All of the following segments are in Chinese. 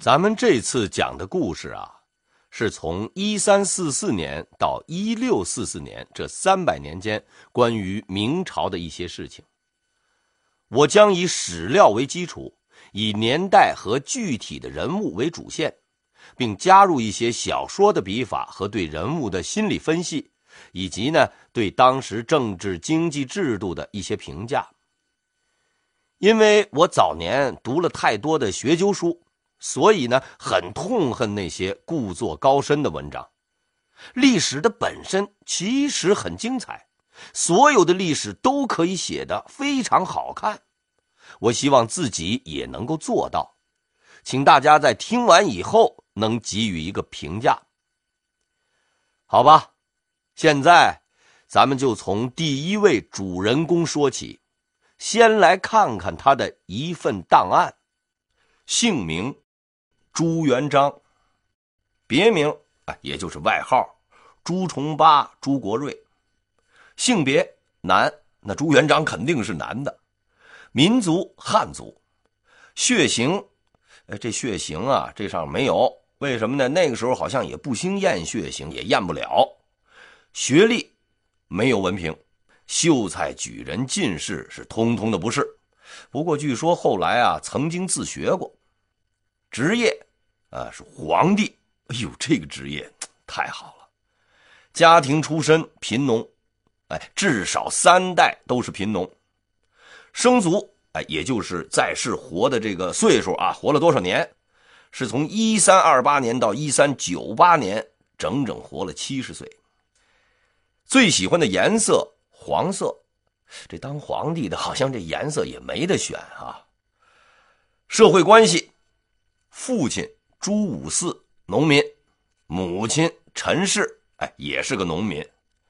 咱们这次讲的故事啊，是从一三四四年到一六四四年这三百年间关于明朝的一些事情。我将以史料为基础，以年代和具体的人物为主线，并加入一些小说的笔法和对人物的心理分析，以及呢对当时政治经济制度的一些评价。因为我早年读了太多的学究书。所以呢，很痛恨那些故作高深的文章。历史的本身其实很精彩，所有的历史都可以写得非常好看。我希望自己也能够做到，请大家在听完以后能给予一个评价。好吧，现在咱们就从第一位主人公说起，先来看看他的一份档案，姓名。朱元璋，别名啊，也就是外号朱重八、朱国瑞，性别男，那朱元璋肯定是男的，民族汉族，血型，哎，这血型啊，这上没有，为什么呢？那个时候好像也不兴验血型，也验不了。学历没有文凭，秀才、举人、进士是通通的不是，不过据说后来啊，曾经自学过。职业，啊，是皇帝。哎呦，这个职业太好了。家庭出身贫农，哎，至少三代都是贫农。生卒，哎，也就是在世活的这个岁数啊，活了多少年？是从一三二八年到一三九八年，整整活了七十岁。最喜欢的颜色黄色，这当皇帝的好像这颜色也没得选啊。社会关系。父亲朱五四，农民；母亲陈氏，哎，也是个农民。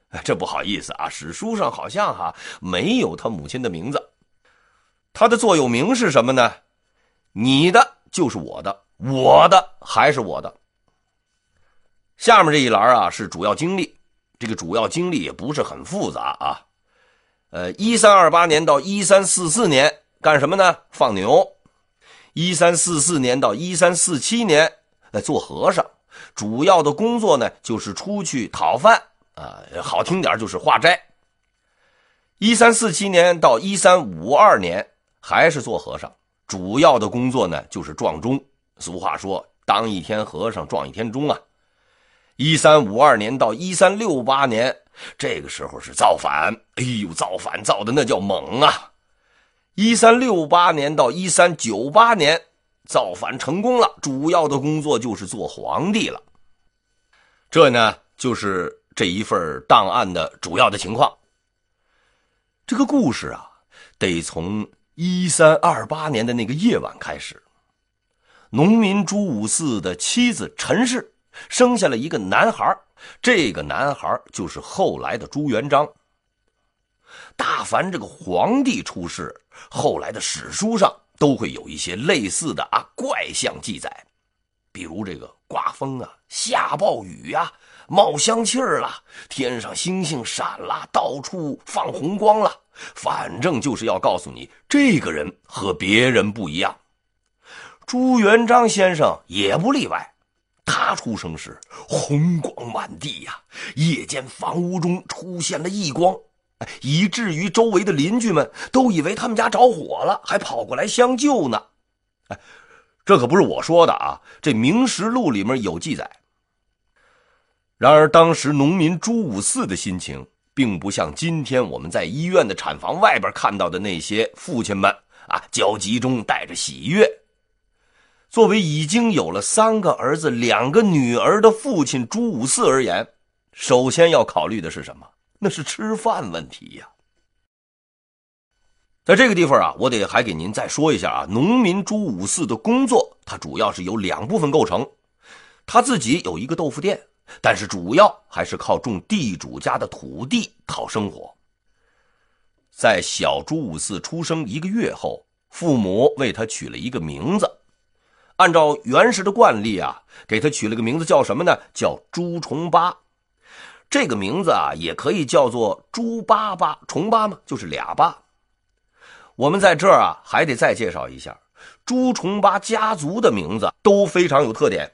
哎，这不好意思啊，史书上好像哈没有他母亲的名字。他的座右铭是什么呢？你的就是我的，我的还是我的。下面这一栏啊是主要经历，这个主要经历也不是很复杂啊。呃，一三二八年到一三四四年干什么呢？放牛。一三四四年到一三四七年，呃，做和尚，主要的工作呢就是出去讨饭啊，好听点就是化斋。一三四七年到一三五二年还是做和尚，主要的工作呢就是撞钟。俗话说，当一天和尚撞一天钟啊。一三五二年到一三六八年，这个时候是造反，哎呦，造反造的那叫猛啊！一三六八年到一三九八年，造反成功了，主要的工作就是做皇帝了。这呢，就是这一份档案的主要的情况。这个故事啊，得从一三二八年的那个夜晚开始。农民朱五四的妻子陈氏生下了一个男孩，这个男孩就是后来的朱元璋。大凡这个皇帝出世，后来的史书上都会有一些类似的啊怪象记载，比如这个刮风啊、下暴雨呀、冒香气儿了、天上星星闪了、到处放红光了，反正就是要告诉你，这个人和别人不一样。朱元璋先生也不例外，他出生时红光满地呀，夜间房屋中出现了异光。以至于周围的邻居们都以为他们家着火了，还跑过来相救呢。哎，这可不是我说的啊，这《明实录》里面有记载。然而，当时农民朱五四的心情，并不像今天我们在医院的产房外边看到的那些父亲们啊，焦急中带着喜悦。作为已经有了三个儿子、两个女儿的父亲朱五四而言，首先要考虑的是什么？那是吃饭问题呀。在这个地方啊，我得还给您再说一下啊，农民朱五四的工作，它主要是由两部分构成。他自己有一个豆腐店，但是主要还是靠种地主家的土地讨生活。在小朱五四出生一个月后，父母为他取了一个名字，按照原始的惯例啊，给他取了个名字叫什么呢？叫朱重八。这个名字啊，也可以叫做朱八八重八嘛，就是俩八。我们在这儿啊，还得再介绍一下朱重八家族的名字都非常有特点，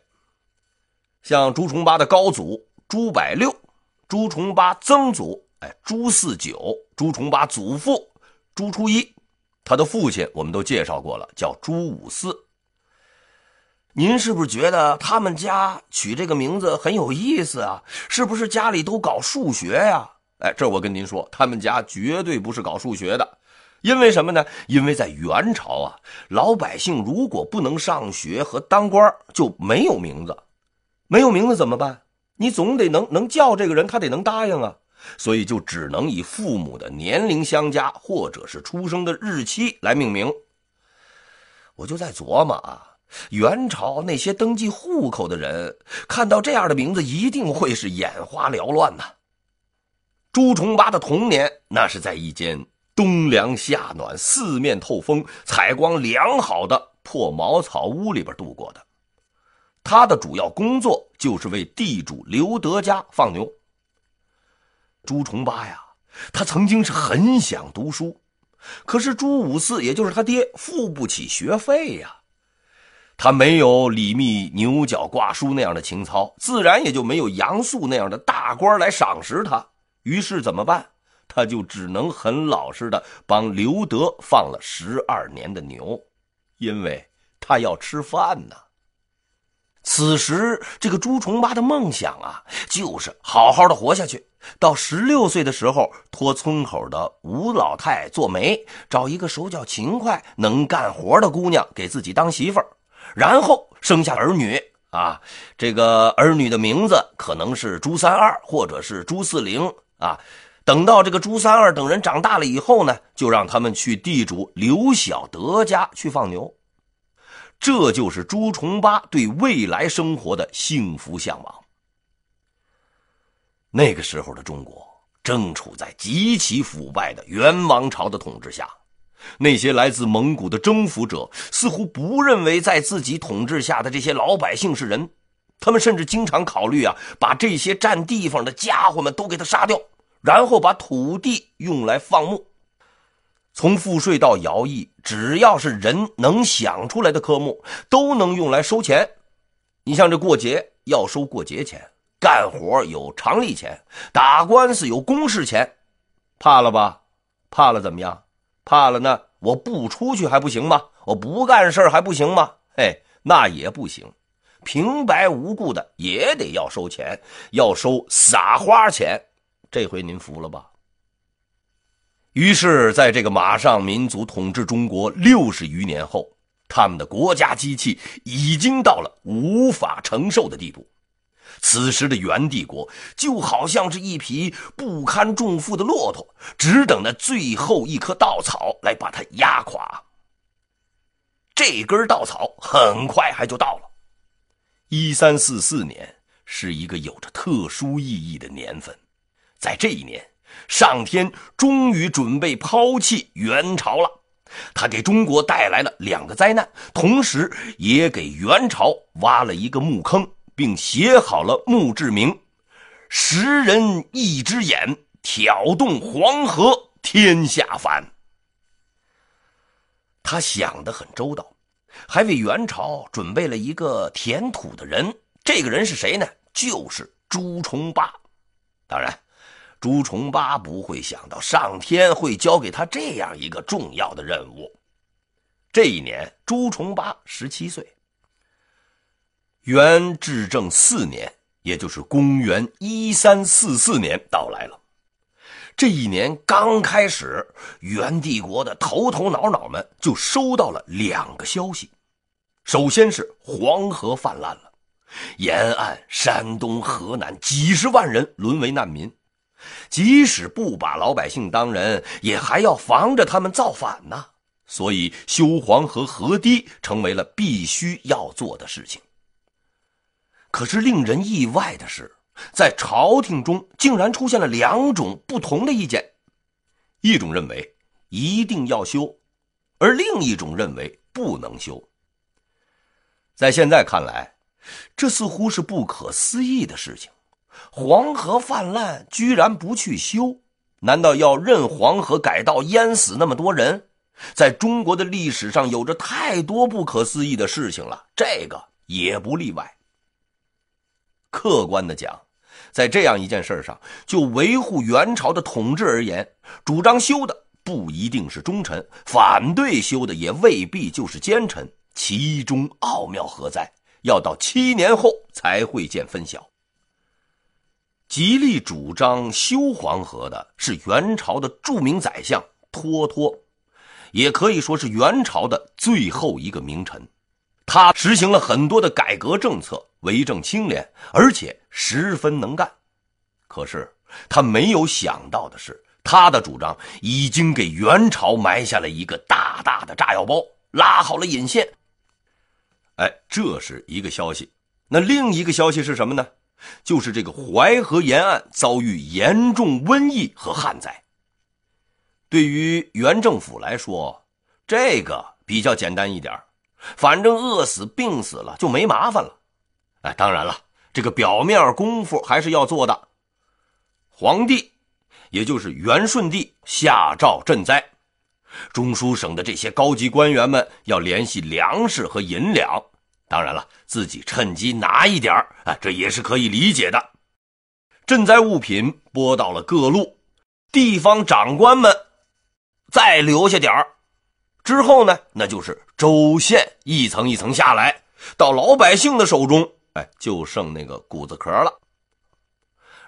像朱重八的高祖朱百六、朱重八曾祖哎朱四九、朱重八祖父朱初一，他的父亲我们都介绍过了，叫朱五四。您是不是觉得他们家取这个名字很有意思啊？是不是家里都搞数学呀？哎，这我跟您说，他们家绝对不是搞数学的。因为什么呢？因为在元朝啊，老百姓如果不能上学和当官，就没有名字。没有名字怎么办？你总得能能叫这个人，他得能答应啊。所以就只能以父母的年龄相加，或者是出生的日期来命名。我就在琢磨啊。元朝那些登记户口的人看到这样的名字，一定会是眼花缭乱呐。朱重八的童年，那是在一间冬凉夏暖、四面透风、采光良好的破茅草屋里边度过的。他的主要工作就是为地主刘德家放牛。朱重八呀，他曾经是很想读书，可是朱五四，也就是他爹，付不起学费呀。他没有李密牛角挂书那样的情操，自然也就没有杨素那样的大官来赏识他。于是怎么办？他就只能很老实的帮刘德放了十二年的牛，因为他要吃饭呢。此时，这个朱重八的梦想啊，就是好好的活下去。到十六岁的时候，托村口的吴老太做媒，找一个手脚勤快、能干活的姑娘给自己当媳妇儿。然后生下儿女啊，这个儿女的名字可能是朱三二或者是朱四零啊。等到这个朱三二等人长大了以后呢，就让他们去地主刘小德家去放牛。这就是朱重八对未来生活的幸福向往。那个时候的中国正处在极其腐败的元王朝的统治下。那些来自蒙古的征服者似乎不认为在自己统治下的这些老百姓是人，他们甚至经常考虑啊，把这些占地方的家伙们都给他杀掉，然后把土地用来放牧。从赋税到徭役，只要是人能想出来的科目，都能用来收钱。你像这过节要收过节钱，干活有常例钱，打官司有公事钱，怕了吧？怕了怎么样？怕了呢？我不出去还不行吗？我不干事还不行吗？嘿，那也不行，平白无故的也得要收钱，要收撒花钱。这回您服了吧？于是，在这个马上民族统治中国六十余年后，他们的国家机器已经到了无法承受的地步。此时的元帝国就好像是一匹不堪重负的骆驼，只等那最后一棵稻草来把它压垮。这根稻草很快还就到了。一三四四年是一个有着特殊意义的年份，在这一年，上天终于准备抛弃元朝了。他给中国带来了两个灾难，同时也给元朝挖了一个墓坑。并写好了墓志铭：“十人一只眼，挑动黄河天下反。”他想得很周到，还为元朝准备了一个填土的人。这个人是谁呢？就是朱重八。当然，朱重八不会想到上天会交给他这样一个重要的任务。这一年，朱重八十七岁。元至正四年，也就是公元一三四四年到来了。这一年刚开始，元帝国的头头脑脑们就收到了两个消息：首先是黄河泛滥了，沿岸山东、河南几十万人沦为难民，即使不把老百姓当人，也还要防着他们造反呢。所以，修黄河河堤成为了必须要做的事情。可是令人意外的是，在朝廷中竟然出现了两种不同的意见：一种认为一定要修，而另一种认为不能修。在现在看来，这似乎是不可思议的事情。黄河泛滥，居然不去修？难道要任黄河改道淹死那么多人？在中国的历史上有着太多不可思议的事情了，这个也不例外。客观的讲，在这样一件事上，就维护元朝的统治而言，主张修的不一定是忠臣，反对修的也未必就是奸臣，其中奥妙何在？要到七年后才会见分晓。极力主张修黄河的是元朝的著名宰相脱脱，也可以说是元朝的最后一个名臣。他实行了很多的改革政策，为政清廉，而且十分能干。可是他没有想到的是，他的主张已经给元朝埋下了一个大大的炸药包，拉好了引线。哎，这是一个消息。那另一个消息是什么呢？就是这个淮河沿岸遭遇严重瘟疫和旱灾。对于元政府来说，这个比较简单一点，反正饿死、病死了就没麻烦了。哎，当然了，这个表面功夫还是要做的。皇帝，也就是元顺帝下诏赈灾，中书省的这些高级官员们要联系粮食和银两。当然了，自己趁机拿一点啊，这也是可以理解的。赈灾物品拨到了各路，地方长官们再留下点儿，之后呢，那就是州县一层一层下来，到老百姓的手中，哎，就剩那个谷子壳了。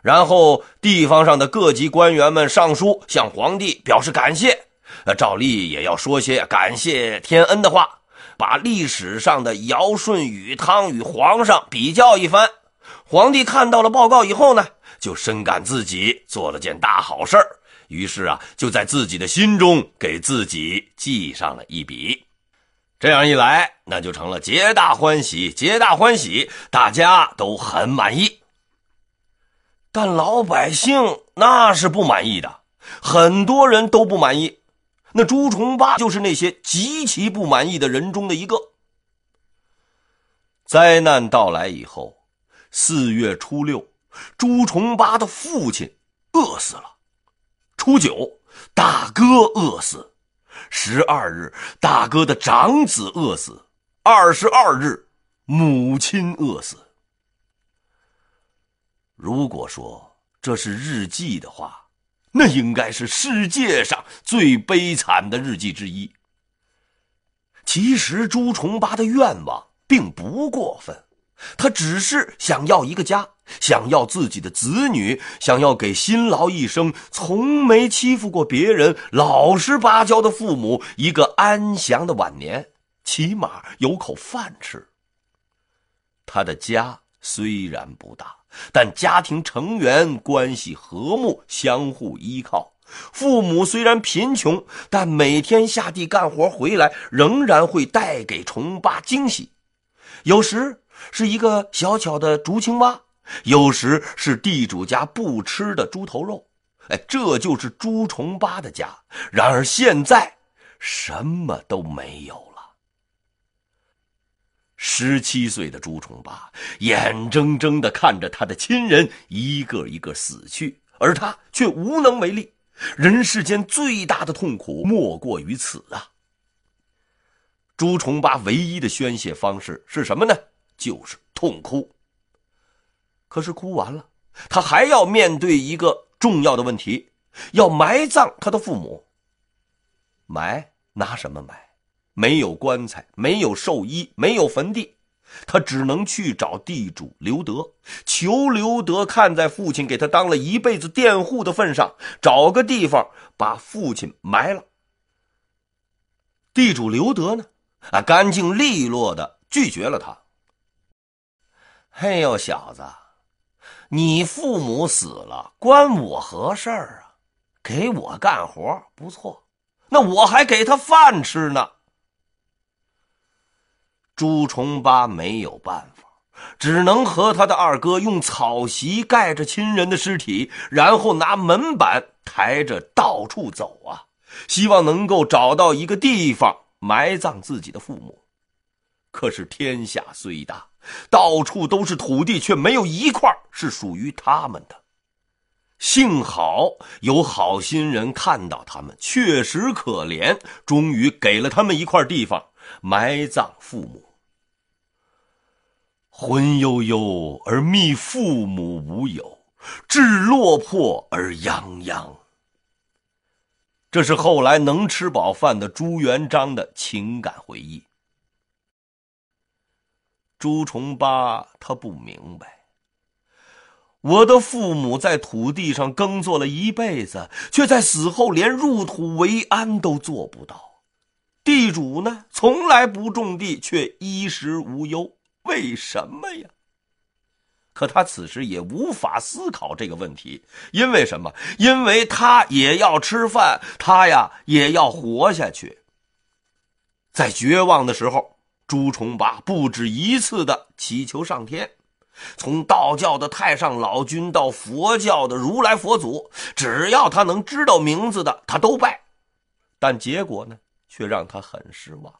然后地方上的各级官员们上书向皇帝表示感谢，呃，照例也要说些感谢天恩的话。把历史上的尧舜禹汤与皇上比较一番，皇帝看到了报告以后呢，就深感自己做了件大好事，于是啊，就在自己的心中给自己记上了一笔。这样一来，那就成了皆大欢喜，皆大欢喜，大家都很满意。但老百姓那是不满意的，很多人都不满意。那朱重八就是那些极其不满意的人中的一个。灾难到来以后，四月初六，朱重八的父亲饿死了；初九，大哥饿死；十二日，大哥的长子饿死；二十二日，母亲饿死。如果说这是日记的话，那应该是世界上最悲惨的日记之一。其实朱重八的愿望并不过分，他只是想要一个家，想要自己的子女，想要给辛劳一生、从没欺负过别人、老实巴交的父母一个安详的晚年，起码有口饭吃。他的家虽然不大。但家庭成员关系和睦，相互依靠。父母虽然贫穷，但每天下地干活回来，仍然会带给重八惊喜。有时是一个小巧的竹青蛙，有时是地主家不吃的猪头肉。哎，这就是朱重八的家。然而现在，什么都没有了。十七岁的朱重八眼睁睁的看着他的亲人一个一个死去，而他却无能为力。人世间最大的痛苦莫过于此啊！朱重八唯一的宣泄方式是什么呢？就是痛哭。可是哭完了，他还要面对一个重要的问题：要埋葬他的父母。埋？拿什么埋？没有棺材，没有寿衣，没有坟地，他只能去找地主刘德，求刘德看在父亲给他当了一辈子佃户的份上，找个地方把父亲埋了。地主刘德呢，啊，干净利落的拒绝了他。嘿呦，小子，你父母死了，关我何事儿啊？给我干活不错，那我还给他饭吃呢。朱重八没有办法，只能和他的二哥用草席盖着亲人的尸体，然后拿门板抬着到处走啊，希望能够找到一个地方埋葬自己的父母。可是天下虽大，到处都是土地，却没有一块是属于他们的。幸好有好心人看到他们确实可怜，终于给了他们一块地方埋葬父母。魂悠悠而觅父母无有，志落魄而泱泱。这是后来能吃饱饭的朱元璋的情感回忆。朱重八他不明白，我的父母在土地上耕作了一辈子，却在死后连入土为安都做不到。地主呢，从来不种地，却衣食无忧。为什么呀？可他此时也无法思考这个问题，因为什么？因为他也要吃饭，他呀也要活下去。在绝望的时候，朱重八不止一次的祈求上天，从道教的太上老君到佛教的如来佛祖，只要他能知道名字的，他都拜。但结果呢，却让他很失望。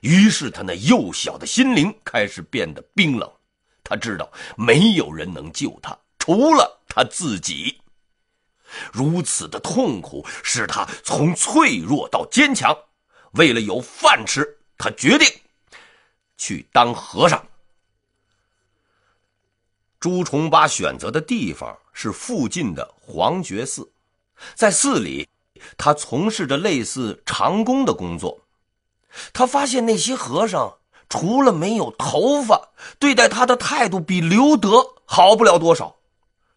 于是他那幼小的心灵开始变得冰冷，他知道没有人能救他，除了他自己。如此的痛苦使他从脆弱到坚强。为了有饭吃，他决定去当和尚。朱重八选择的地方是附近的黄觉寺，在寺里，他从事着类似长工的工作。他发现那些和尚除了没有头发，对待他的态度比刘德好不了多少。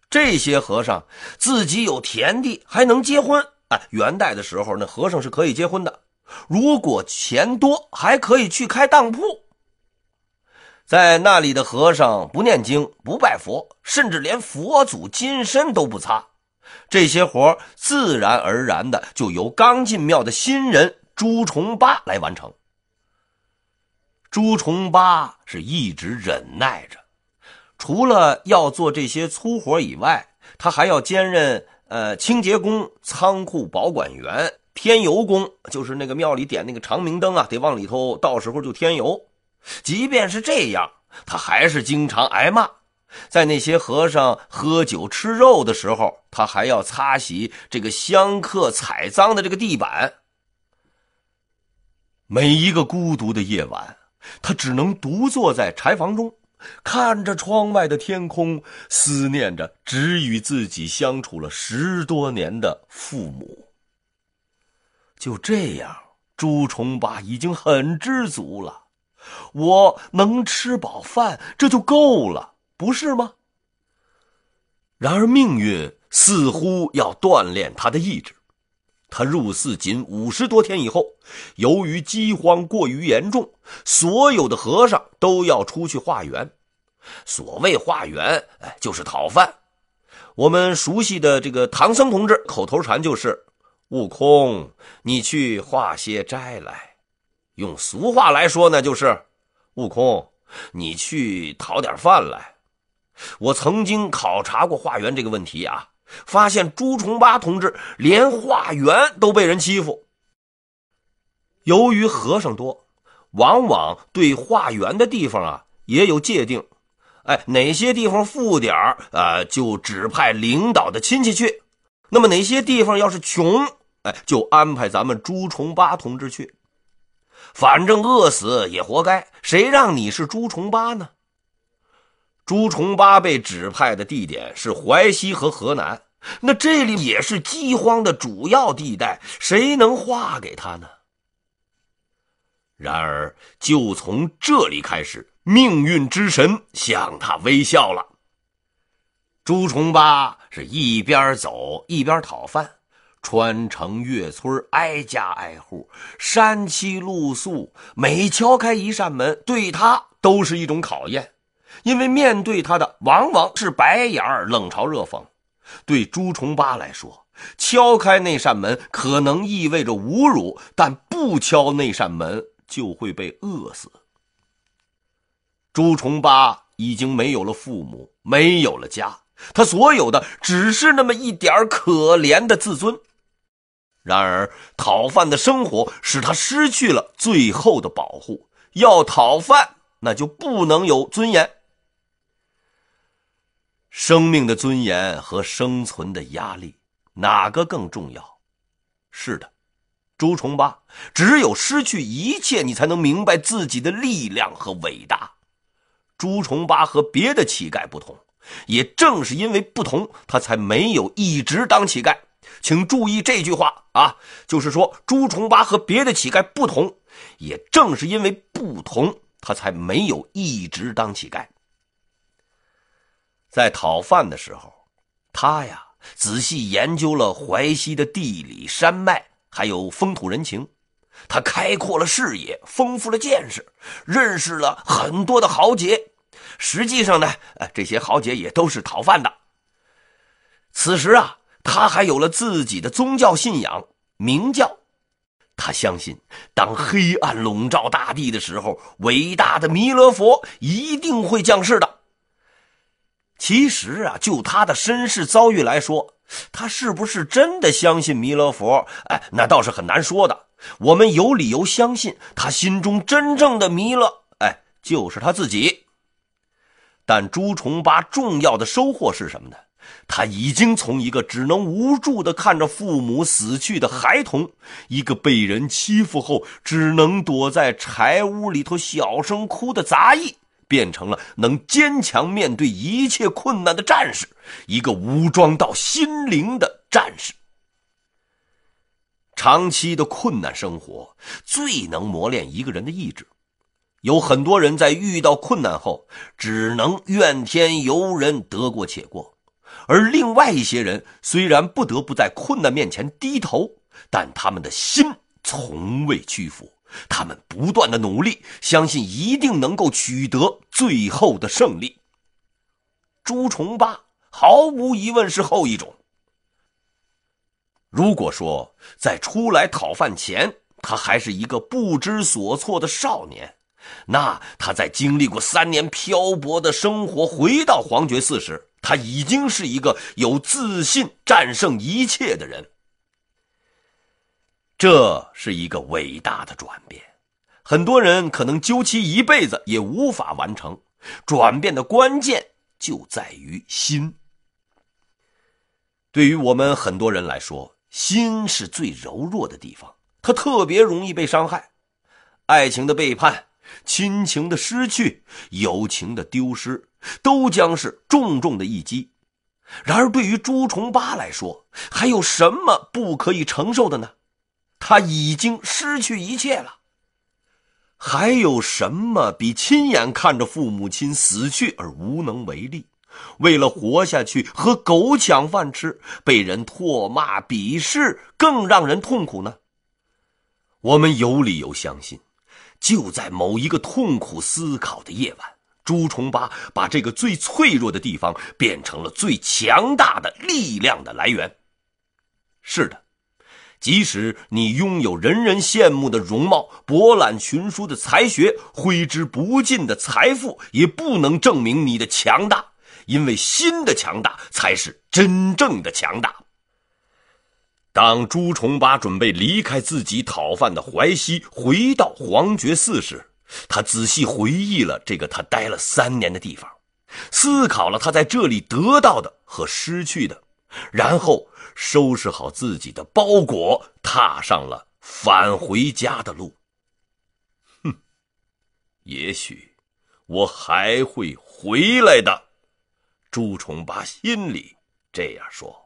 这些和尚自己有田地，还能结婚。哎，元代的时候，那和尚是可以结婚的。如果钱多，还可以去开当铺。在那里的和尚不念经，不拜佛，甚至连佛祖金身都不擦。这些活自然而然的就由刚进庙的新人。朱重八来完成。朱重八是一直忍耐着，除了要做这些粗活以外，他还要兼任呃清洁工、仓库保管员、添油工，就是那个庙里点那个长明灯啊，得往里头到时候就添油。即便是这样，他还是经常挨骂。在那些和尚喝酒吃肉的时候，他还要擦洗这个香客踩脏的这个地板。每一个孤独的夜晚，他只能独坐在柴房中，看着窗外的天空，思念着只与自己相处了十多年的父母。就这样，朱重八已经很知足了。我能吃饱饭，这就够了，不是吗？然而，命运似乎要锻炼他的意志。他入寺仅五十多天以后，由于饥荒过于严重，所有的和尚都要出去化缘。所谓化缘，哎，就是讨饭。我们熟悉的这个唐僧同志口头禅就是：“悟空，你去化些斋来。”用俗话来说呢，就是：“悟空，你去讨点饭来。”我曾经考察过化缘这个问题啊。发现朱重八同志连化缘都被人欺负。由于和尚多，往往对化缘的地方啊也有界定。哎，哪些地方富点儿，呃，就指派领导的亲戚去；那么哪些地方要是穷，哎，就安排咱们朱重八同志去。反正饿死也活该，谁让你是朱重八呢？朱重八被指派的地点是淮西和河南，那这里也是饥荒的主要地带，谁能化给他呢？然而，就从这里开始，命运之神向他微笑了。朱重八是一边走一边讨饭，穿城越村，挨家挨户，山栖露宿，每敲开一扇门，对他都是一种考验。因为面对他的往往是白眼儿、冷嘲热讽，对朱重八来说，敲开那扇门可能意味着侮辱，但不敲那扇门就会被饿死。朱重八已经没有了父母，没有了家，他所有的只是那么一点可怜的自尊。然而，讨饭的生活使他失去了最后的保护。要讨饭，那就不能有尊严。生命的尊严和生存的压力，哪个更重要？是的，朱重八，只有失去一切，你才能明白自己的力量和伟大。朱重八和别的乞丐不同，也正是因为不同，他才没有一直当乞丐。请注意这句话啊，就是说朱重八和别的乞丐不同，也正是因为不同，他才没有一直当乞丐。在讨饭的时候，他呀仔细研究了淮西的地理山脉，还有风土人情。他开阔了视野，丰富了见识，认识了很多的豪杰。实际上呢，这些豪杰也都是讨饭的。此时啊，他还有了自己的宗教信仰——明教。他相信，当黑暗笼罩大地的时候，伟大的弥勒佛一定会降世的。其实啊，就他的身世遭遇来说，他是不是真的相信弥勒佛？哎，那倒是很难说的。我们有理由相信，他心中真正的弥勒，哎，就是他自己。但朱重八重要的收获是什么呢？他已经从一个只能无助地看着父母死去的孩童，一个被人欺负后只能躲在柴屋里头小声哭的杂役。变成了能坚强面对一切困难的战士，一个武装到心灵的战士。长期的困难生活最能磨练一个人的意志。有很多人在遇到困难后，只能怨天尤人，得过且过；而另外一些人虽然不得不在困难面前低头，但他们的心从未屈服。他们不断的努力，相信一定能够取得最后的胜利。朱重八毫无疑问是后一种。如果说在出来讨饭前，他还是一个不知所措的少年，那他在经历过三年漂泊的生活，回到黄觉寺时，他已经是一个有自信战胜一切的人。这是一个伟大的转变，很多人可能究其一辈子也无法完成。转变的关键就在于心。对于我们很多人来说，心是最柔弱的地方，它特别容易被伤害。爱情的背叛、亲情的失去、友情的丢失，都将是重重的一击。然而，对于朱重八来说，还有什么不可以承受的呢？他已经失去一切了，还有什么比亲眼看着父母亲死去而无能为力，为了活下去和狗抢饭吃，被人唾骂鄙视更让人痛苦呢？我们有理由相信，就在某一个痛苦思考的夜晚，朱重八把这个最脆弱的地方变成了最强大的力量的来源。是的。即使你拥有人人羡慕的容貌、博览群书的才学、挥之不尽的财富，也不能证明你的强大，因为心的强大才是真正的强大。当朱重八准备离开自己讨饭的淮西，回到黄觉寺时，他仔细回忆了这个他待了三年的地方，思考了他在这里得到的和失去的，然后。收拾好自己的包裹，踏上了返回家的路。哼，也许我还会回来的。朱重八心里这样说。